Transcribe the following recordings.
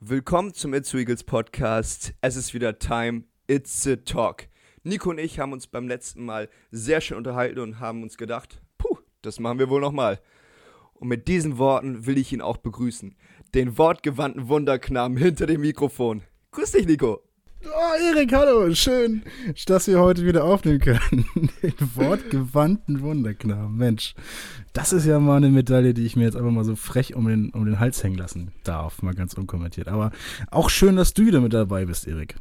Willkommen zum It's Eagles Podcast. Es ist wieder Time. It's a Talk. Nico und ich haben uns beim letzten Mal sehr schön unterhalten und haben uns gedacht, puh, das machen wir wohl nochmal. Und mit diesen Worten will ich ihn auch begrüßen. Den wortgewandten Wunderknaben hinter dem Mikrofon. Grüß dich, Nico. Oh, Erik, hallo. Schön, dass wir heute wieder aufnehmen können. Den wortgewandten Wunderknaben. Mensch, das ist ja mal eine Medaille, die ich mir jetzt einfach mal so frech um den, um den Hals hängen lassen darf. Mal ganz unkommentiert. Aber auch schön, dass du wieder mit dabei bist, Erik.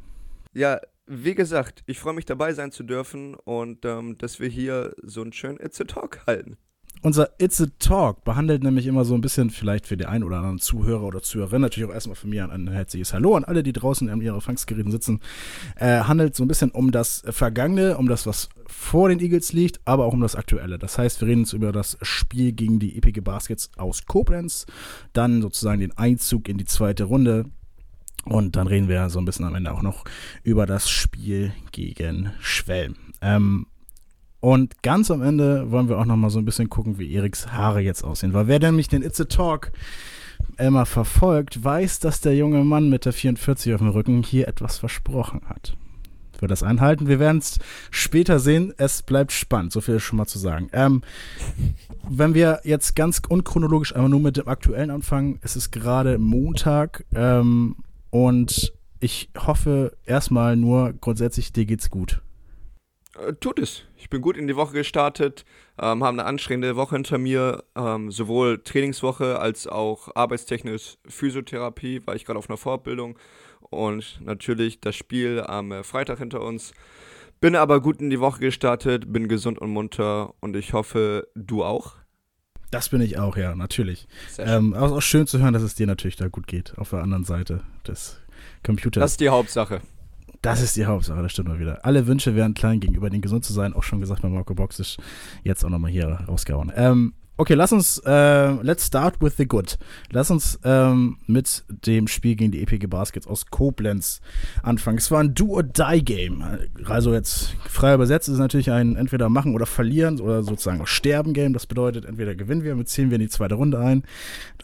Ja, wie gesagt, ich freue mich dabei sein zu dürfen und ähm, dass wir hier so einen schönen It's a Talk halten. Unser It's a Talk behandelt nämlich immer so ein bisschen, vielleicht für den einen oder anderen Zuhörer oder Zuhörerin, natürlich auch erstmal von mir ein herzliches Hallo an alle, die draußen an ihren Empfangsgeräten sitzen, äh, handelt so ein bisschen um das Vergangene, um das, was vor den Eagles liegt, aber auch um das Aktuelle. Das heißt, wir reden jetzt über das Spiel gegen die Epige Baskets aus Koblenz, dann sozusagen den Einzug in die zweite Runde, und dann reden wir so ein bisschen am Ende auch noch über das Spiel gegen Schwelm. Ähm, und ganz am Ende wollen wir auch noch mal so ein bisschen gucken, wie Eriks Haare jetzt aussehen. Weil wer nämlich den It's a Talk immer verfolgt, weiß, dass der junge Mann mit der 44 auf dem Rücken hier etwas versprochen hat. Wird das einhalten? Wir werden es später sehen. Es bleibt spannend, so viel ist schon mal zu sagen. Ähm, wenn wir jetzt ganz unchronologisch einmal nur mit dem aktuellen anfangen, es ist gerade Montag ähm, und ich hoffe erstmal nur grundsätzlich, dir geht's gut. Äh, tut es. Ich bin gut in die Woche gestartet, ähm, habe eine anstrengende Woche hinter mir, ähm, sowohl Trainingswoche als auch arbeitstechnisch Physiotherapie, war ich gerade auf einer Fortbildung und natürlich das Spiel am äh, Freitag hinter uns. Bin aber gut in die Woche gestartet, bin gesund und munter und ich hoffe, du auch. Das bin ich auch, ja, natürlich. Ähm, aber auch schön zu hören, dass es dir natürlich da gut geht, auf der anderen Seite des Computers. Das ist die Hauptsache. Das ist die Hauptsache, das stimmt mal wieder. Alle Wünsche wären klein gegenüber den gesund zu sein, auch schon gesagt bei Marco Boxisch. Jetzt auch nochmal hier rausgehauen. Ähm, Okay, lass uns, äh, let's start with the good. Lass uns ähm, mit dem Spiel gegen die EPG Baskets aus Koblenz anfangen. Es war ein Do-or-Die-Game. Also jetzt frei übersetzt ist natürlich ein entweder machen oder verlieren oder sozusagen auch Sterben-Game. Das bedeutet, entweder gewinnen wir, ziehen wir in die zweite Runde ein.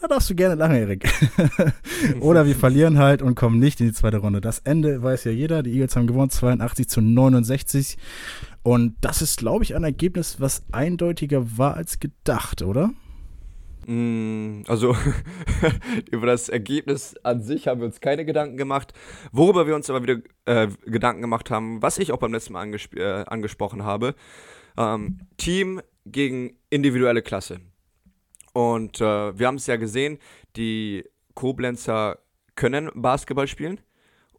Da darfst du gerne lachen, Erik. oder wir verlieren halt und kommen nicht in die zweite Runde. Das Ende weiß ja jeder. Die Eagles haben gewonnen, 82 zu 69. Und das ist, glaube ich, ein Ergebnis, was eindeutiger war als gedacht, oder? Mm, also über das Ergebnis an sich haben wir uns keine Gedanken gemacht. Worüber wir uns aber wieder äh, Gedanken gemacht haben, was ich auch beim letzten Mal angesp äh, angesprochen habe, ähm, Team gegen individuelle Klasse. Und äh, wir haben es ja gesehen, die Koblenzer können Basketball spielen.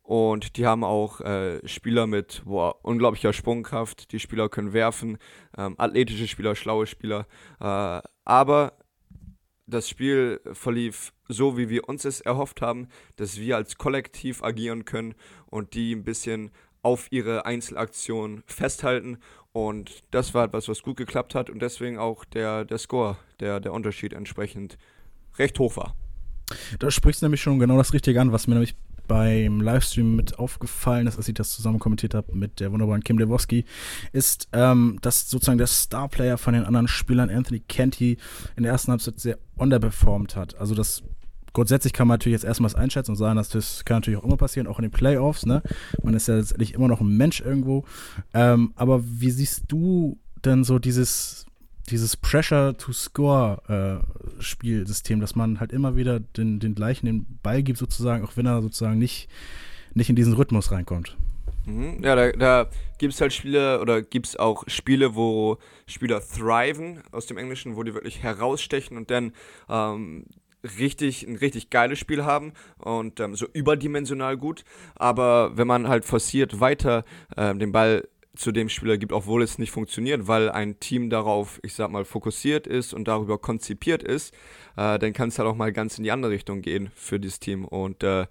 Und die haben auch äh, Spieler mit boah, unglaublicher Sprungkraft. Die Spieler können werfen, ähm, athletische Spieler, schlaue Spieler. Äh, aber das Spiel verlief so, wie wir uns es erhofft haben, dass wir als Kollektiv agieren können und die ein bisschen auf ihre Einzelaktion festhalten. Und das war etwas, was gut geklappt hat und deswegen auch der, der Score, der, der Unterschied entsprechend recht hoch war. Da sprichst du nämlich schon genau das Richtige an, was mir nämlich beim Livestream mit aufgefallen ist, als ich das zusammen kommentiert habe mit der wunderbaren Kim Lewowski, ist, ähm, dass sozusagen der Starplayer von den anderen Spielern, Anthony Kenty, in der ersten Halbzeit sehr underperformed hat. Also das grundsätzlich kann man natürlich jetzt erstmals einschätzen und sagen, dass das kann natürlich auch immer passieren, auch in den Playoffs, ne? Man ist ja letztendlich immer noch ein Mensch irgendwo. Ähm, aber wie siehst du denn so dieses dieses Pressure-to-Score-Spielsystem, äh, dass man halt immer wieder den, den gleichen den Ball gibt, sozusagen, auch wenn er sozusagen nicht, nicht in diesen Rhythmus reinkommt. Mhm. Ja, da, da gibt es halt Spiele oder gibt es auch Spiele, wo Spieler thriven aus dem Englischen, wo die wirklich herausstechen und dann ähm, richtig ein richtig geiles Spiel haben und ähm, so überdimensional gut. Aber wenn man halt forciert weiter ähm, den Ball zu dem Spieler gibt, obwohl es nicht funktioniert, weil ein Team darauf, ich sag mal, fokussiert ist und darüber konzipiert ist, äh, dann kann es halt auch mal ganz in die andere Richtung gehen für dieses Team. Und äh,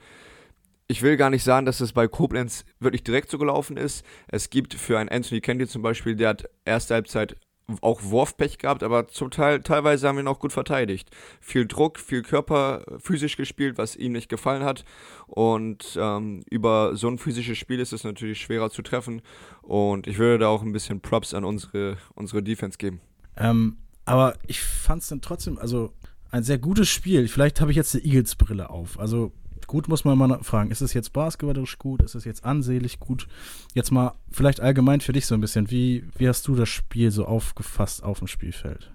ich will gar nicht sagen, dass es bei Koblenz wirklich direkt so gelaufen ist. Es gibt für einen Anthony Kennedy zum Beispiel, der hat erste Halbzeit auch Wurfpech gehabt, aber zum Teil, teilweise haben wir ihn auch gut verteidigt. Viel Druck, viel Körper physisch gespielt, was ihm nicht gefallen hat. Und ähm, über so ein physisches Spiel ist es natürlich schwerer zu treffen. Und ich würde da auch ein bisschen Props an unsere, unsere Defense geben. Ähm, aber ich fand es dann trotzdem, also ein sehr gutes Spiel. Vielleicht habe ich jetzt die Eagles-Brille auf. Also Gut muss man mal fragen, ist es jetzt basketballerisch gut? Ist es jetzt ansehlich gut? Jetzt mal vielleicht allgemein für dich so ein bisschen. Wie, wie hast du das Spiel so aufgefasst auf dem Spielfeld?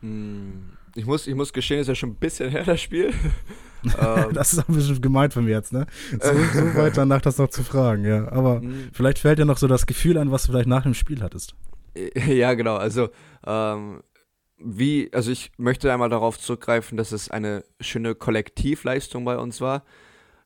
Hm, ich muss, ich muss gestehen, ist ja schon ein bisschen her, das Spiel. Ähm. das ist ein bisschen gemeint von mir jetzt, ne? So, so weit danach das noch zu fragen, ja. Aber mhm. vielleicht fällt dir noch so das Gefühl an, was du vielleicht nach dem Spiel hattest. Ja, genau. Also, ähm, wie, also ich möchte einmal darauf zurückgreifen, dass es eine schöne Kollektivleistung bei uns war,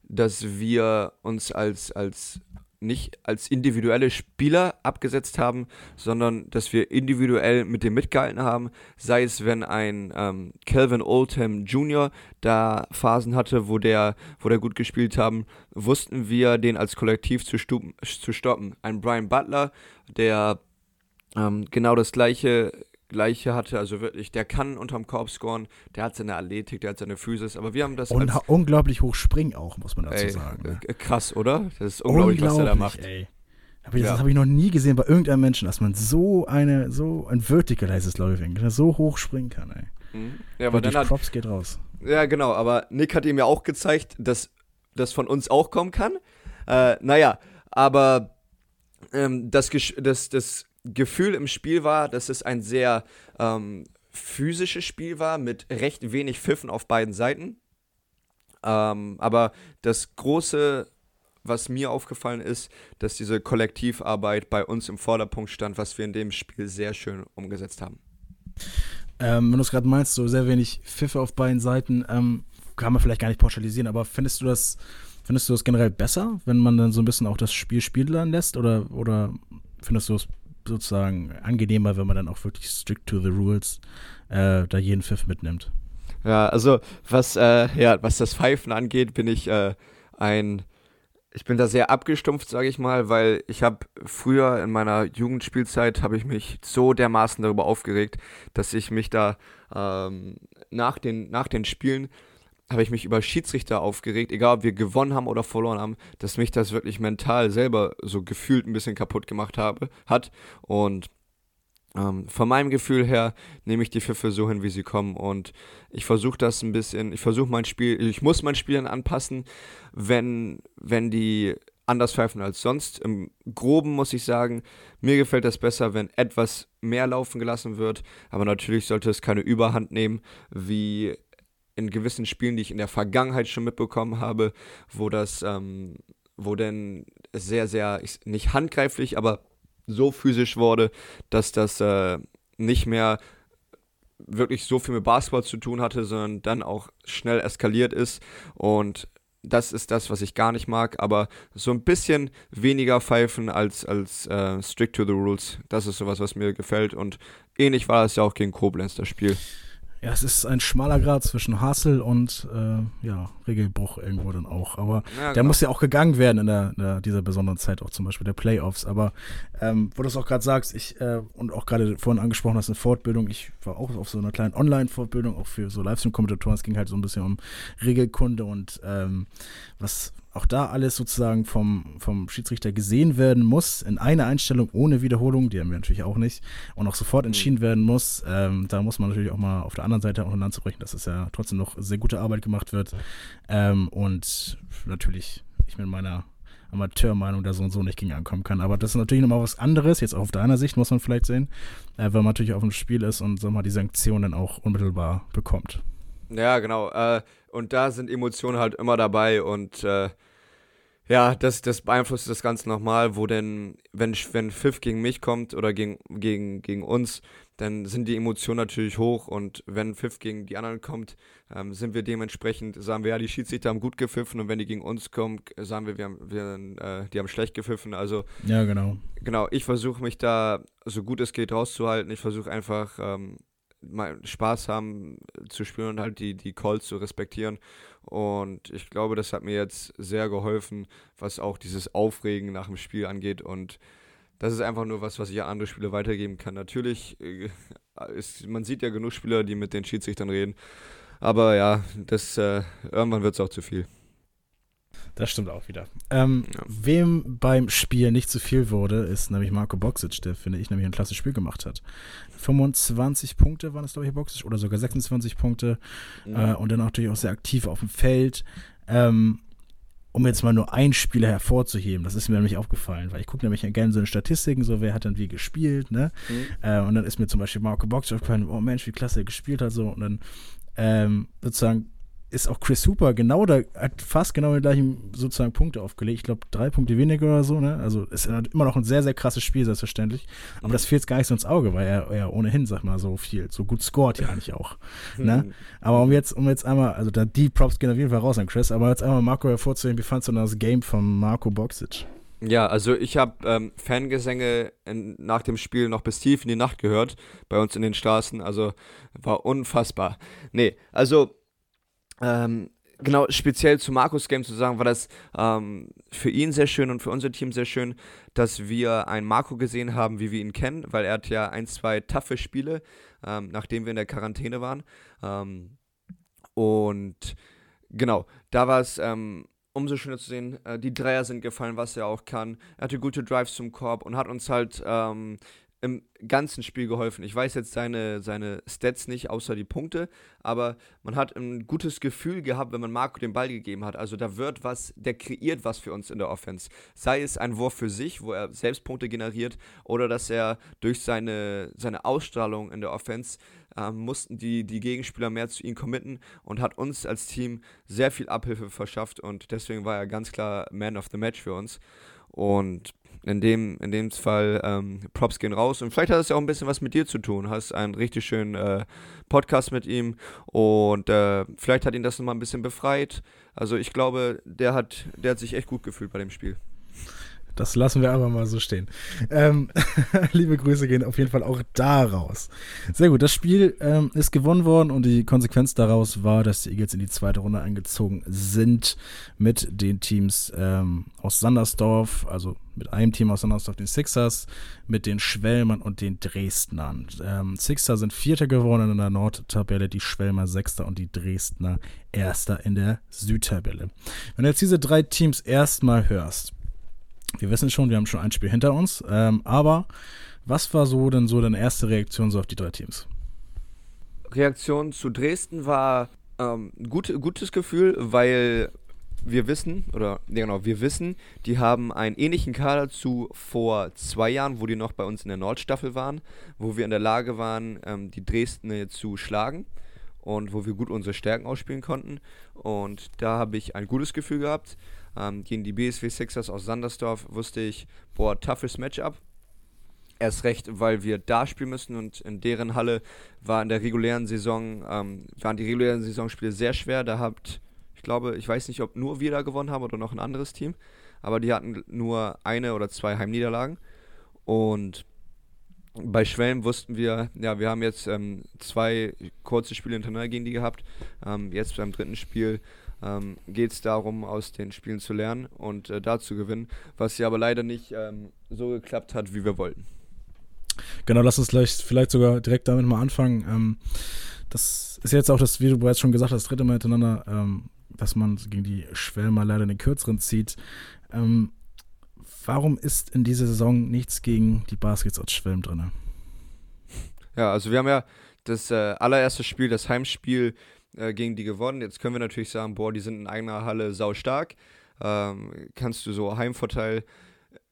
dass wir uns als, als nicht als individuelle Spieler abgesetzt haben, sondern dass wir individuell mit dem mitgehalten haben. Sei es, wenn ein ähm, Calvin Oldham Jr. da Phasen hatte, wo der, wo der gut gespielt haben, wussten wir, den als Kollektiv zu, zu stoppen. Ein Brian Butler, der ähm, genau das gleiche Gleiche hatte, also wirklich, der kann unterm Korb scoren, der hat seine Athletik, der hat seine Physis, aber wir haben das. Und unglaublich hoch springen auch, muss man dazu ey, sagen. Ne? Äh, krass, oder? Das ist unglaublich, unglaublich was er da macht. Ey. Hab ich, ja. Das habe ich noch nie gesehen bei irgendeinem Menschen, dass man so eine, so ein Vertical heißt es, glaube ich, so hoch springen kann, ey. Mhm. Ja, aber dann hat, Props geht raus. Ja, genau, aber Nick hat ihm ja auch gezeigt, dass das von uns auch kommen kann. Äh, naja, aber ähm, das, das, das Gefühl im Spiel war, dass es ein sehr ähm, physisches Spiel war mit recht wenig Pfiffen auf beiden Seiten. Ähm, aber das große, was mir aufgefallen ist, dass diese Kollektivarbeit bei uns im Vorderpunkt stand, was wir in dem Spiel sehr schön umgesetzt haben. Ähm, wenn du es gerade meinst, so sehr wenig Pfiffe auf beiden Seiten, ähm, kann man vielleicht gar nicht pauschalisieren, aber findest du das, findest du das generell besser, wenn man dann so ein bisschen auch das Spiel spielen lässt oder, oder findest du es sozusagen angenehmer, wenn man dann auch wirklich strict to the rules äh, da jeden Pfiff mitnimmt. Ja, also was, äh, ja, was das Pfeifen angeht, bin ich äh, ein, ich bin da sehr abgestumpft, sage ich mal, weil ich habe früher in meiner Jugendspielzeit habe ich mich so dermaßen darüber aufgeregt, dass ich mich da ähm, nach, den, nach den Spielen habe ich mich über Schiedsrichter aufgeregt, egal ob wir gewonnen haben oder verloren haben, dass mich das wirklich mental selber so gefühlt ein bisschen kaputt gemacht habe, hat. Und ähm, von meinem Gefühl her nehme ich die Pfiffe so hin, wie sie kommen. Und ich versuche das ein bisschen, ich versuche mein Spiel, ich muss mein Spiel dann anpassen, wenn, wenn die anders pfeifen als sonst. Im Groben muss ich sagen, mir gefällt das besser, wenn etwas mehr laufen gelassen wird. Aber natürlich sollte es keine Überhand nehmen, wie in gewissen Spielen, die ich in der Vergangenheit schon mitbekommen habe, wo das, ähm, wo denn sehr, sehr, nicht handgreiflich, aber so physisch wurde, dass das äh, nicht mehr wirklich so viel mit Basketball zu tun hatte, sondern dann auch schnell eskaliert ist. Und das ist das, was ich gar nicht mag, aber so ein bisschen weniger pfeifen als, als äh, strict to the rules, das ist sowas, was mir gefällt. Und ähnlich war das ja auch gegen Koblenz, das Spiel. Ja, es ist ein schmaler Grad zwischen Hassel und äh, ja, Regelbruch irgendwo dann auch. Aber ja, der genau. muss ja auch gegangen werden in, der, in der, dieser besonderen Zeit, auch zum Beispiel der Playoffs. Aber ähm, wo du es auch gerade sagst, ich äh, und auch gerade vorhin angesprochen hast, eine Fortbildung, ich war auch auf so einer kleinen Online-Fortbildung, auch für so Livestream-Kommentatoren. Es ging halt so ein bisschen um Regelkunde und ähm, was auch da alles sozusagen vom, vom Schiedsrichter gesehen werden muss, in einer Einstellung ohne Wiederholung, die haben wir natürlich auch nicht, und auch sofort mhm. entschieden werden muss. Ähm, da muss man natürlich auch mal auf der anderen Seite auch ein Land zu brechen, dass es ja trotzdem noch sehr gute Arbeit gemacht wird. Ähm, und natürlich, ich mit meiner Amateurmeinung da so und so nicht gegen ankommen kann. Aber das ist natürlich nochmal was anderes, jetzt auch auf deiner Sicht, muss man vielleicht sehen, äh, weil man natürlich auf dem Spiel ist und sag mal, die Sanktionen auch unmittelbar bekommt. Ja, genau. Äh, und da sind Emotionen halt immer dabei und äh, ja, das, das beeinflusst das Ganze nochmal, wo denn, wenn, wenn Pfiff gegen mich kommt oder gegen, gegen, gegen uns, dann sind die Emotionen natürlich hoch und wenn Pfiff gegen die anderen kommt, ähm, sind wir dementsprechend, sagen wir ja, die Schiedsrichter haben gut gepfiffen und wenn die gegen uns kommen, sagen wir, wir haben, wir, äh, die haben schlecht gepfiffen. Also, ja, genau. Genau, ich versuche mich da so gut es geht rauszuhalten. Ich versuche einfach ähm, Spaß haben zu spielen und halt die, die Calls zu respektieren. Und ich glaube, das hat mir jetzt sehr geholfen, was auch dieses Aufregen nach dem Spiel angeht. Und das ist einfach nur was, was ich an andere Spieler weitergeben kann. Natürlich, äh, ist, man sieht ja genug Spieler, die mit den Schiedsrichtern reden. Aber ja, das, äh, irgendwann wird es auch zu viel. Das stimmt auch wieder. Ähm, ja. Wem beim Spiel nicht zu viel wurde, ist nämlich Marco Boxic, der, finde ich, nämlich ein klasse Spiel gemacht hat. 25 Punkte waren es, glaube ich, Boxic, oder sogar 26 Punkte. Ja. Äh, und dann natürlich auch sehr aktiv auf dem Feld. Ähm, um jetzt mal nur einen Spieler hervorzuheben, das ist mir nämlich aufgefallen, weil ich gucke nämlich gerne so in Statistiken, so wer hat dann wie gespielt, ne? Mhm. Äh, und dann ist mir zum Beispiel Marco Box aufgefallen, oh Mensch, wie klasse er gespielt hat, so. Und dann ähm, sozusagen ist auch Chris Hooper genau da, hat fast genau die gleichen sozusagen Punkte aufgelegt. Ich glaube, drei Punkte weniger oder so, ne? Also ist immer noch ein sehr, sehr krasses Spiel, selbstverständlich. Aber das fehlt gar nicht so ins Auge, weil er, er ohnehin, sag mal, so viel, so gut scored ja eigentlich auch. ne? Hm. Aber um jetzt, um jetzt einmal, also da die Props gehen auf jeden Fall raus an Chris, aber jetzt einmal Marco hervorzuheben, wie fandst du das Game von Marco Boxic? Ja, also ich habe ähm, Fangesänge in, nach dem Spiel noch bis tief in die Nacht gehört, bei uns in den Straßen, also war unfassbar. Nee, also ähm, genau, speziell zu Markus Game zu sagen, war das ähm, für ihn sehr schön und für unser Team sehr schön, dass wir einen Marco gesehen haben, wie wir ihn kennen, weil er hat ja ein, zwei taffe Spiele, ähm, nachdem wir in der Quarantäne waren. Ähm, und genau, da war es ähm, umso schöner zu sehen, äh, die Dreier sind gefallen, was er auch kann. Er hatte gute Drives zum Korb und hat uns halt ähm, im ganzen Spiel geholfen. Ich weiß jetzt seine, seine Stats nicht, außer die Punkte, aber man hat ein gutes Gefühl gehabt, wenn man Marco den Ball gegeben hat. Also da wird was, der kreiert was für uns in der Offense. Sei es ein Wurf für sich, wo er selbst Punkte generiert, oder dass er durch seine, seine Ausstrahlung in der Offense äh, mussten die, die Gegenspieler mehr zu ihm committen und hat uns als Team sehr viel Abhilfe verschafft und deswegen war er ganz klar Man of the Match für uns. Und in dem, in dem Fall ähm, Props gehen raus. Und vielleicht hat es ja auch ein bisschen was mit dir zu tun. Hast einen richtig schönen äh, Podcast mit ihm und äh, vielleicht hat ihn das nochmal ein bisschen befreit. Also ich glaube, der hat, der hat sich echt gut gefühlt bei dem Spiel. Das lassen wir aber mal so stehen. Ähm, liebe Grüße gehen auf jeden Fall auch da raus. Sehr gut, das Spiel ähm, ist gewonnen worden und die Konsequenz daraus war, dass die Eagles in die zweite Runde eingezogen sind mit den Teams ähm, aus Sandersdorf, also mit einem Team aus Sandersdorf, den Sixers, mit den Schwelmern und den Dresdnern. Ähm, Sixer sind Vierter geworden in der Nordtabelle, die Schwelmer Sechster und die Dresdner Erster in der Südtabelle. Wenn du jetzt diese drei Teams erstmal hörst, wir wissen schon, wir haben schon ein Spiel hinter uns. Ähm, aber was war so denn so deine erste Reaktion so auf die drei Teams? Reaktion zu Dresden war ähm, gut, gutes Gefühl, weil wir wissen, oder ja genau, wir wissen, die haben einen ähnlichen Kader zu vor zwei Jahren, wo die noch bei uns in der Nordstaffel waren, wo wir in der Lage waren, ähm, die Dresden zu schlagen und wo wir gut unsere Stärken ausspielen konnten. Und da habe ich ein gutes Gefühl gehabt. Ähm, gegen die BSW Sixers aus Sandersdorf wusste ich, boah, toughes Matchup. Erst recht, weil wir da spielen müssen und in deren Halle war in der regulären Saison, ähm, waren die regulären Saisonspiele sehr schwer. Da habt, ich glaube, ich weiß nicht, ob nur wir da gewonnen haben oder noch ein anderes Team, aber die hatten nur eine oder zwei Heimniederlagen. Und bei Schwelm wussten wir, ja, wir haben jetzt ähm, zwei kurze Spiele hintereinander gegen die gehabt. Ähm, jetzt beim dritten Spiel ähm, geht es darum, aus den Spielen zu lernen und äh, da zu gewinnen, was ja aber leider nicht ähm, so geklappt hat, wie wir wollten. Genau, lass uns vielleicht, vielleicht sogar direkt damit mal anfangen. Ähm, das ist jetzt auch das, wie du bereits schon gesagt hast, das dritte Mal hintereinander, ähm, dass man gegen die Schwelmer leider den kürzeren zieht. Ähm, warum ist in dieser Saison nichts gegen die Baskets aus Schwelm drin? Ja, also wir haben ja das äh, allererste Spiel, das Heimspiel äh, gegen die gewonnen. Jetzt können wir natürlich sagen, boah, die sind in eigener Halle sau stark. Ähm, kannst du so Heimvorteil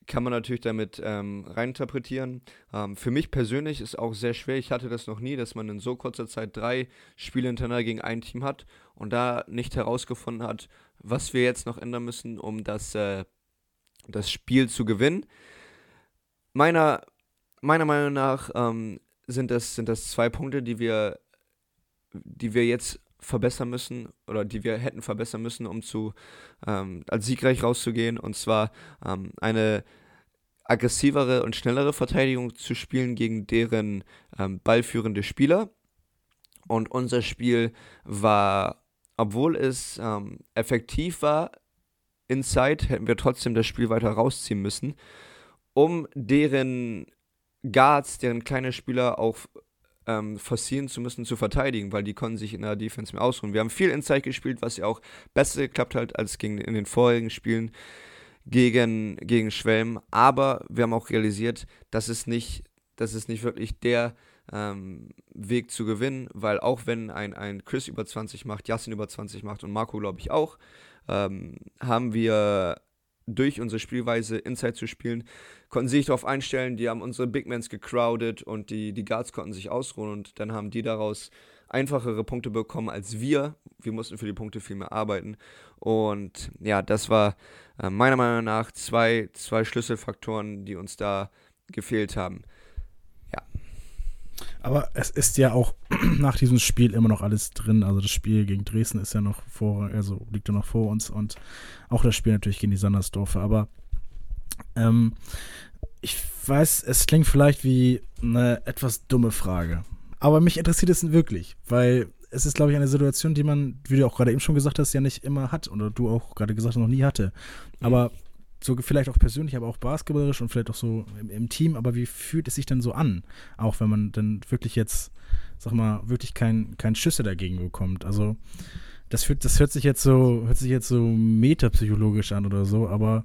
kann man natürlich damit ähm, reininterpretieren. Ähm, für mich persönlich ist auch sehr schwer. Ich hatte das noch nie, dass man in so kurzer Zeit drei Spiele hintereinander gegen ein Team hat und da nicht herausgefunden hat, was wir jetzt noch ändern müssen, um das, äh, das Spiel zu gewinnen. Meiner, meiner Meinung nach ähm, sind, das, sind das zwei Punkte, die wir, die wir jetzt verbessern müssen oder die wir hätten verbessern müssen, um zu ähm, als siegreich rauszugehen. Und zwar ähm, eine aggressivere und schnellere Verteidigung zu spielen gegen deren ähm, ballführende Spieler. Und unser Spiel war, obwohl es ähm, effektiv war, inside, hätten wir trotzdem das Spiel weiter rausziehen müssen, um deren Guards, deren kleine Spieler auch ähm, forcieren zu müssen, zu verteidigen, weil die konnten sich in der Defense mehr ausruhen. Wir haben viel Inside gespielt, was ja auch besser geklappt hat als gegen, in den vorherigen Spielen gegen, gegen Schwelm. Aber wir haben auch realisiert, dass es nicht, dass es nicht wirklich der ähm, Weg zu gewinnen, weil auch wenn ein, ein Chris über 20 macht, Justin über 20 macht und Marco, glaube ich, auch, ähm, haben wir durch unsere Spielweise Inside zu spielen, konnten sie sich darauf einstellen, die haben unsere Big Mans gecrowded und die, die Guards konnten sich ausruhen und dann haben die daraus einfachere Punkte bekommen als wir. Wir mussten für die Punkte viel mehr arbeiten. Und ja, das war äh, meiner Meinung nach zwei, zwei Schlüsselfaktoren, die uns da gefehlt haben. Aber es ist ja auch nach diesem Spiel immer noch alles drin. Also das Spiel gegen Dresden ist ja noch vor, also liegt ja noch vor uns und auch das Spiel natürlich gegen die Sandersdorfer. Aber ähm, ich weiß, es klingt vielleicht wie eine etwas dumme Frage. Aber mich interessiert es wirklich, weil es ist, glaube ich, eine Situation, die man, wie du auch gerade eben schon gesagt hast, ja nicht immer hat. Oder du auch gerade gesagt hast, noch nie hatte. Aber so vielleicht auch persönlich, aber auch basketballerisch und vielleicht auch so im, im, Team, aber wie fühlt es sich denn so an? Auch wenn man dann wirklich jetzt, sag mal, wirklich kein, kein Schüsse dagegen bekommt. Also das, fühlt, das hört sich jetzt so, hört sich jetzt so metapsychologisch an oder so, aber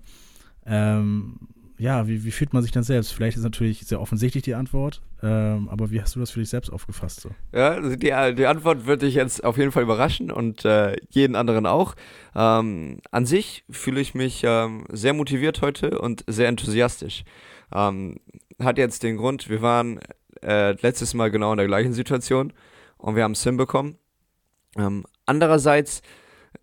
ähm, ja, wie, wie fühlt man sich dann selbst? Vielleicht ist natürlich sehr offensichtlich die Antwort, ähm, aber wie hast du das für dich selbst aufgefasst? So? Ja, also die, die Antwort wird dich jetzt auf jeden Fall überraschen und äh, jeden anderen auch. Ähm, an sich fühle ich mich ähm, sehr motiviert heute und sehr enthusiastisch. Ähm, hat jetzt den Grund, wir waren äh, letztes Mal genau in der gleichen Situation und wir haben es hinbekommen. Ähm, andererseits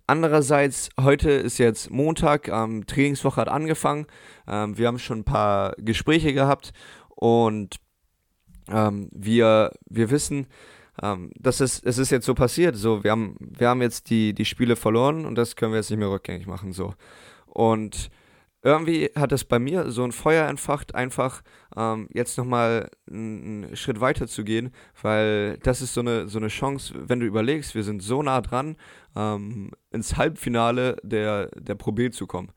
Andererseits, heute ist jetzt Montag, ähm, Trainingswoche hat angefangen. Ähm, wir haben schon ein paar Gespräche gehabt und ähm, wir, wir wissen, ähm, dass es, es ist jetzt so passiert. So, wir haben, wir haben jetzt die, die Spiele verloren und das können wir jetzt nicht mehr rückgängig machen. So. Und irgendwie hat es bei mir so ein Feuer entfacht, einfach ähm, jetzt nochmal einen Schritt weiter zu gehen, weil das ist so eine, so eine Chance, wenn du überlegst, wir sind so nah dran, ähm, ins Halbfinale der, der Pro B zu kommen.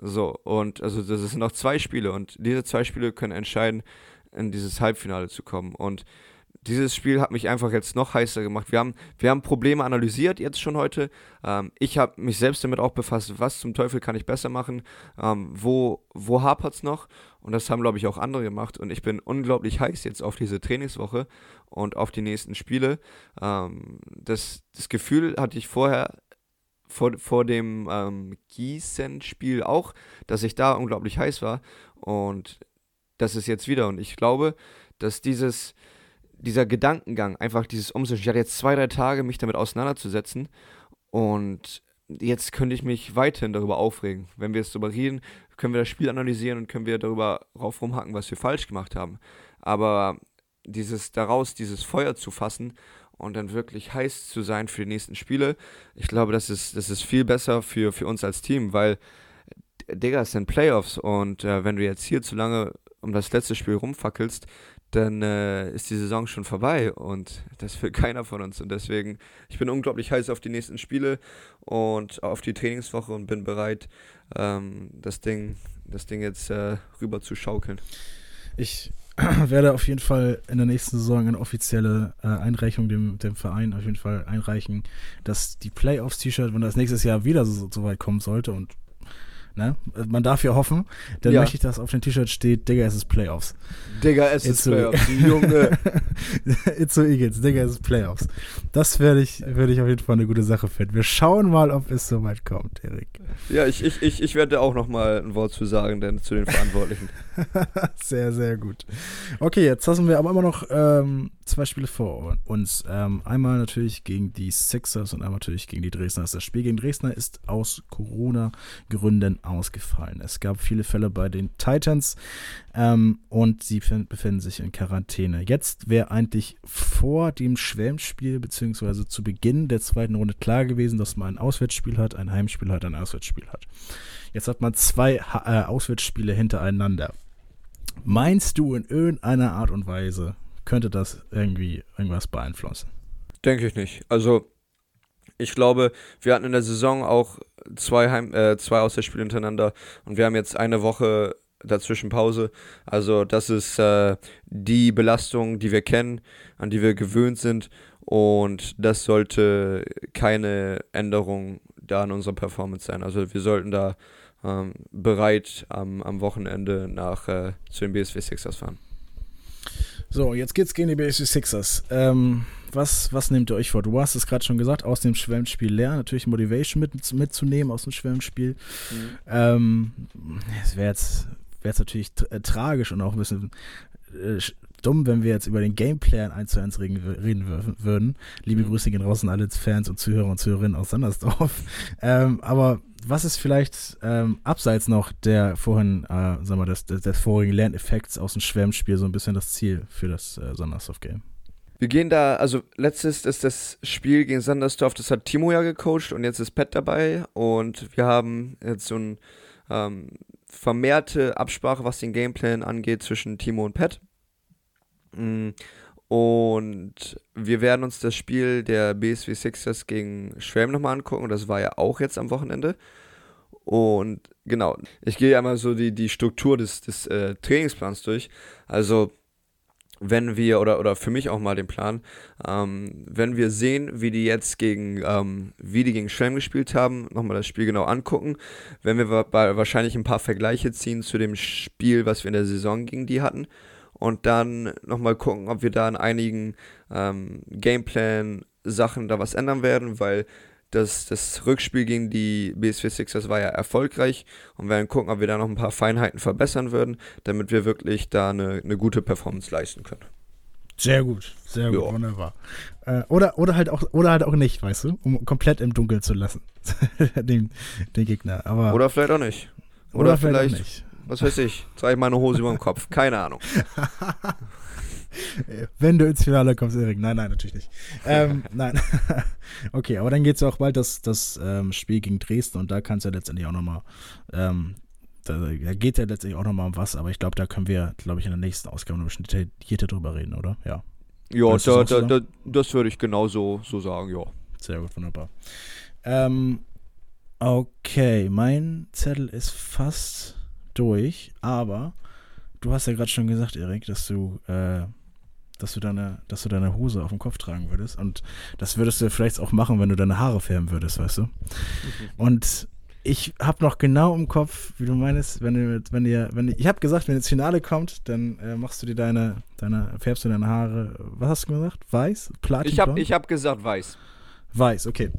So, und also das sind noch zwei Spiele und diese zwei Spiele können entscheiden, in dieses Halbfinale zu kommen. Und dieses Spiel hat mich einfach jetzt noch heißer gemacht. Wir haben, wir haben Probleme analysiert jetzt schon heute. Ähm, ich habe mich selbst damit auch befasst, was zum Teufel kann ich besser machen, ähm, wo, wo hapert es noch. Und das haben, glaube ich, auch andere gemacht. Und ich bin unglaublich heiß jetzt auf diese Trainingswoche und auf die nächsten Spiele. Ähm, das, das Gefühl hatte ich vorher vor, vor dem ähm, Gießen-Spiel auch, dass ich da unglaublich heiß war. Und das ist jetzt wieder. Und ich glaube, dass dieses dieser Gedankengang, einfach dieses Umswitchen. Ich hatte jetzt zwei, drei Tage, mich damit auseinanderzusetzen und jetzt könnte ich mich weiterhin darüber aufregen. Wenn wir jetzt darüber reden, können wir das Spiel analysieren und können wir darüber rauf rumhacken, was wir falsch gemacht haben. Aber dieses daraus, dieses Feuer zu fassen und dann wirklich heiß zu sein für die nächsten Spiele, ich glaube, das ist, das ist viel besser für, für uns als Team, weil, Digga, es sind Playoffs und äh, wenn du jetzt hier zu lange um das letzte Spiel rumfackelst, dann äh, ist die Saison schon vorbei und das will keiner von uns. Und deswegen, ich bin unglaublich heiß auf die nächsten Spiele und auf die Trainingswoche und bin bereit, ähm, das, Ding, das Ding jetzt äh, rüber zu schaukeln. Ich werde auf jeden Fall in der nächsten Saison eine offizielle äh, Einreichung dem, dem Verein auf jeden Fall einreichen, dass die Playoffs-T-Shirt, wenn das nächstes Jahr wieder so, so weit kommen sollte und ne? Man darf ja hoffen. Dann ja. möchte ich, dass auf dem T-Shirt steht, Digga, es ist Playoffs. Digga, es ist Playoffs. Junge. It's so Eagles, Digga, es ist Playoffs. Das werde ich, werde ich auf jeden Fall eine gute Sache finden. Wir schauen mal, ob es so weit kommt, Erik. Ja, ich, ich, ich, ich werde auch noch mal ein Wort zu sagen, denn zu den Verantwortlichen. sehr, sehr gut. Okay, jetzt haben wir aber immer noch ähm, zwei Spiele vor uns. Ähm, einmal natürlich gegen die Sixers und einmal natürlich gegen die Dresdner. Das Spiel gegen Dresdner ist aus Corona-Gründen ausgefallen. Es gab viele Fälle bei den Titans ähm, und sie befinden sich in Quarantäne. Jetzt wäre eigentlich vor dem Schwelmspiel beziehungsweise zu Beginn der zweiten Runde klar gewesen, dass man ein Auswärtsspiel hat, ein Heimspiel hat, ein Auswärtsspiel hat. Jetzt hat man zwei äh, Auswärtsspiele hintereinander. Meinst du in irgendeiner Art und Weise könnte das irgendwie irgendwas beeinflussen? Denke ich nicht. Also ich glaube, wir hatten in der Saison auch zwei, Heim äh, zwei Auswärtsspiele hintereinander und wir haben jetzt eine Woche dazwischen Pause. Also das ist äh, die Belastung, die wir kennen, an die wir gewöhnt sind und das sollte keine Änderung da in unserer Performance sein. Also wir sollten da ähm, bereit am, am Wochenende nach äh, zu den BSW Sixers fahren. So, jetzt geht's gegen die BSC Sixers. Ähm, was, was nehmt ihr euch vor? Du hast es gerade schon gesagt, aus dem Schwemmspiel lernen, natürlich Motivation mit, mitzunehmen aus dem Schwemmspiel. Mhm. Ähm, es wäre jetzt, wär jetzt natürlich äh, tragisch und auch ein bisschen äh, dumm, wenn wir jetzt über den Gameplayer 1 zu 1 reden, reden würden. Liebe mhm. Grüße gehen raus an alle Fans und Zuhörer und Zuhörerinnen aus Sandersdorf. ähm, aber was ist vielleicht ähm, abseits noch der vorhin, äh, sagen wir, des, des, des vorigen Lerneffekts aus dem Schwärmspiel so ein bisschen das Ziel für das äh, Sandersdorf-Game? Wir gehen da, also letztes ist das Spiel gegen Sandersdorf, das hat Timo ja gecoacht und jetzt ist Pat dabei und wir haben jetzt so ein ähm, vermehrte Absprache, was den Gameplan angeht zwischen Timo und Pat. Mm, und wir werden uns das Spiel der BSW Sixers gegen Schwelm nochmal angucken. Das war ja auch jetzt am Wochenende. Und genau, ich gehe einmal so die, die Struktur des, des äh, Trainingsplans durch. Also, wenn wir, oder, oder für mich auch mal den Plan, ähm, wenn wir sehen, wie die jetzt gegen, ähm, wie die gegen Schwelm gespielt haben, nochmal das Spiel genau angucken, wenn wir wahrscheinlich ein paar Vergleiche ziehen zu dem Spiel, was wir in der Saison gegen die hatten und dann nochmal gucken, ob wir da in einigen ähm, Gameplan-Sachen da was ändern werden, weil das, das Rückspiel gegen die BSW Sixers war ja erfolgreich und werden gucken, ob wir da noch ein paar Feinheiten verbessern würden, damit wir wirklich da eine, eine gute Performance leisten können. Sehr gut, sehr gut, jo. wunderbar. Äh, oder, oder, halt auch, oder halt auch nicht, weißt du, um komplett im Dunkeln zu lassen, den, den Gegner. Aber, oder vielleicht auch nicht. Oder, oder vielleicht, vielleicht, auch nicht was weiß ich, trage ich meine Hose über dem Kopf. Keine Ahnung. Wenn du ins Finale kommst, Erik. Nein, nein, natürlich nicht. Ähm, nein. okay, aber dann geht es ja auch bald das, das ähm, Spiel gegen Dresden und da kannst du ja letztendlich auch nochmal, ähm, da, da geht ja letztendlich auch nochmal um was, aber ich glaube, da können wir, glaube ich, in der nächsten Ausgabe noch ein bisschen detaillierter drüber reden, oder? Ja. Ja, da, da, da, das würde ich genauso so sagen, ja. Sehr gut, wunderbar. Ähm, okay, mein Zettel ist fast durch, aber du hast ja gerade schon gesagt, Erik, dass du, äh, dass du deine, dass du deine Hose auf dem Kopf tragen würdest. Und das würdest du vielleicht auch machen, wenn du deine Haare färben würdest, weißt du? Mhm. Und ich habe noch genau im Kopf, wie du meinst, wenn du, wenn ihr, wenn ich habe gesagt, wenn ins Finale kommt, dann äh, machst du dir deine, deine, färbst du deine Haare, was hast du gesagt? Weiß? Platin? Ich habe ich hab gesagt weiß. Weiß, okay.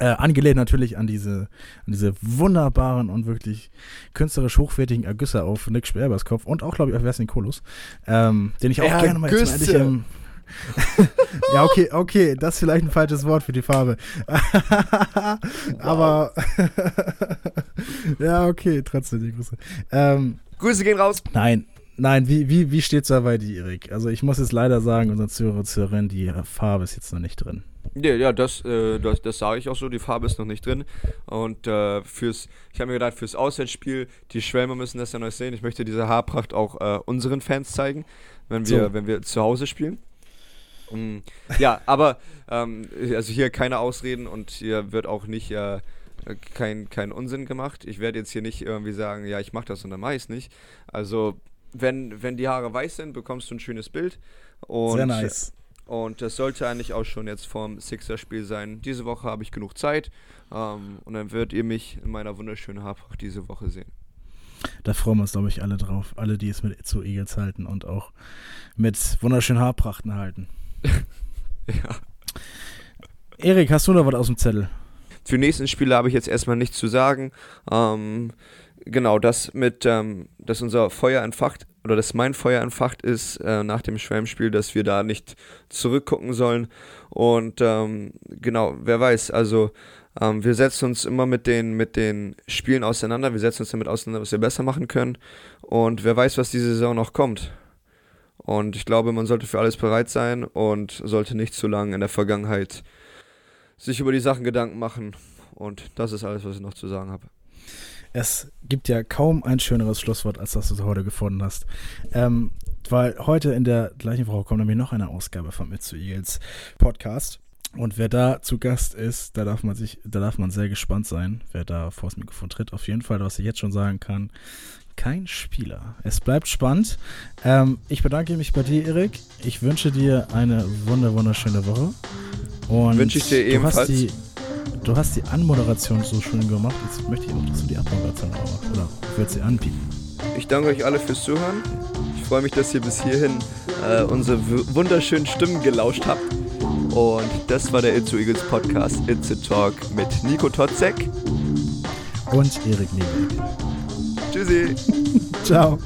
Äh, angelehnt natürlich an diese, an diese wunderbaren und wirklich künstlerisch hochwertigen Ergüsse auf Nick Sperbers Kopf und auch, glaube ich, auf Wesley Kolos, ähm, den ich auch Ergüsse. gerne mal jetzt mal ähm, ja, okay, okay, das ist vielleicht ein falsches Wort für die Farbe. Aber ja, okay, trotzdem die Grüße. Ähm, Grüße gehen raus. Nein, nein, wie, wie, wie steht's da bei dir, Erik? Also ich muss jetzt leider sagen, unseren Zuhörer und Zuhörerinnen, die Farbe ist jetzt noch nicht drin. Ja, ja das, äh, das, das sage ich auch so. Die Farbe ist noch nicht drin. Und äh, fürs, ich habe mir gedacht, fürs Auswärtsspiel, die Schwälmer müssen das ja noch sehen. Ich möchte diese Haarpracht auch äh, unseren Fans zeigen, wenn wir, so. wenn wir zu Hause spielen. Mhm. Ja, aber ähm, also hier keine Ausreden und hier wird auch nicht äh, kein, kein Unsinn gemacht. Ich werde jetzt hier nicht irgendwie sagen, ja, ich mache das und dann mache ich es nicht. Also, wenn, wenn die Haare weiß sind, bekommst du ein schönes Bild. Und, Sehr nice. Und das sollte eigentlich auch schon jetzt vorm Sixer-Spiel sein. Diese Woche habe ich genug Zeit. Ähm, und dann werdet ihr mich in meiner wunderschönen Haarpracht diese Woche sehen. Da freuen wir uns, glaube ich, alle drauf. Alle, die es mit Itzo Eagles halten und auch mit wunderschönen Haarprachten halten. ja. Erik, hast du noch was aus dem Zettel? Für die nächsten Spiele habe ich jetzt erstmal nichts zu sagen. Ähm, genau, das mit, ähm, dass unser Feuer entfacht oder dass mein Feuer entfacht ist äh, nach dem Schwärmspiel, dass wir da nicht zurückgucken sollen. Und ähm, genau, wer weiß, also ähm, wir setzen uns immer mit den, mit den Spielen auseinander, wir setzen uns damit auseinander, was wir besser machen können. Und wer weiß, was diese Saison noch kommt. Und ich glaube, man sollte für alles bereit sein und sollte nicht zu lange in der Vergangenheit sich über die Sachen Gedanken machen. Und das ist alles, was ich noch zu sagen habe. Es gibt ja kaum ein schöneres Schlusswort, als das du heute gefunden hast. Ähm, weil heute in der gleichen Woche kommt nämlich noch eine Ausgabe von Mit zu Eagles Podcast. Und wer da zu Gast ist, da darf man sich, da darf man sehr gespannt sein, wer da vor das Mikrofon tritt. Auf jeden Fall, was ich jetzt schon sagen kann, kein Spieler. Es bleibt spannend. Ähm, ich bedanke mich bei dir, Erik. Ich wünsche dir eine wunder wunderschöne Woche. Und wünsche ich dir ebenfalls. Du hast die Anmoderation so schön gemacht. Jetzt möchte ich auch, dass du die Abmoderation auch machst. Oder wird sie anbieten? Ich danke euch alle fürs Zuhören. Ich freue mich, dass ihr bis hierhin äh, unsere wunderschönen Stimmen gelauscht habt. Und das war der Itzu Eagles Podcast It's a Talk mit Nico Totzek und Erik Niebel. Tschüssi. Ciao.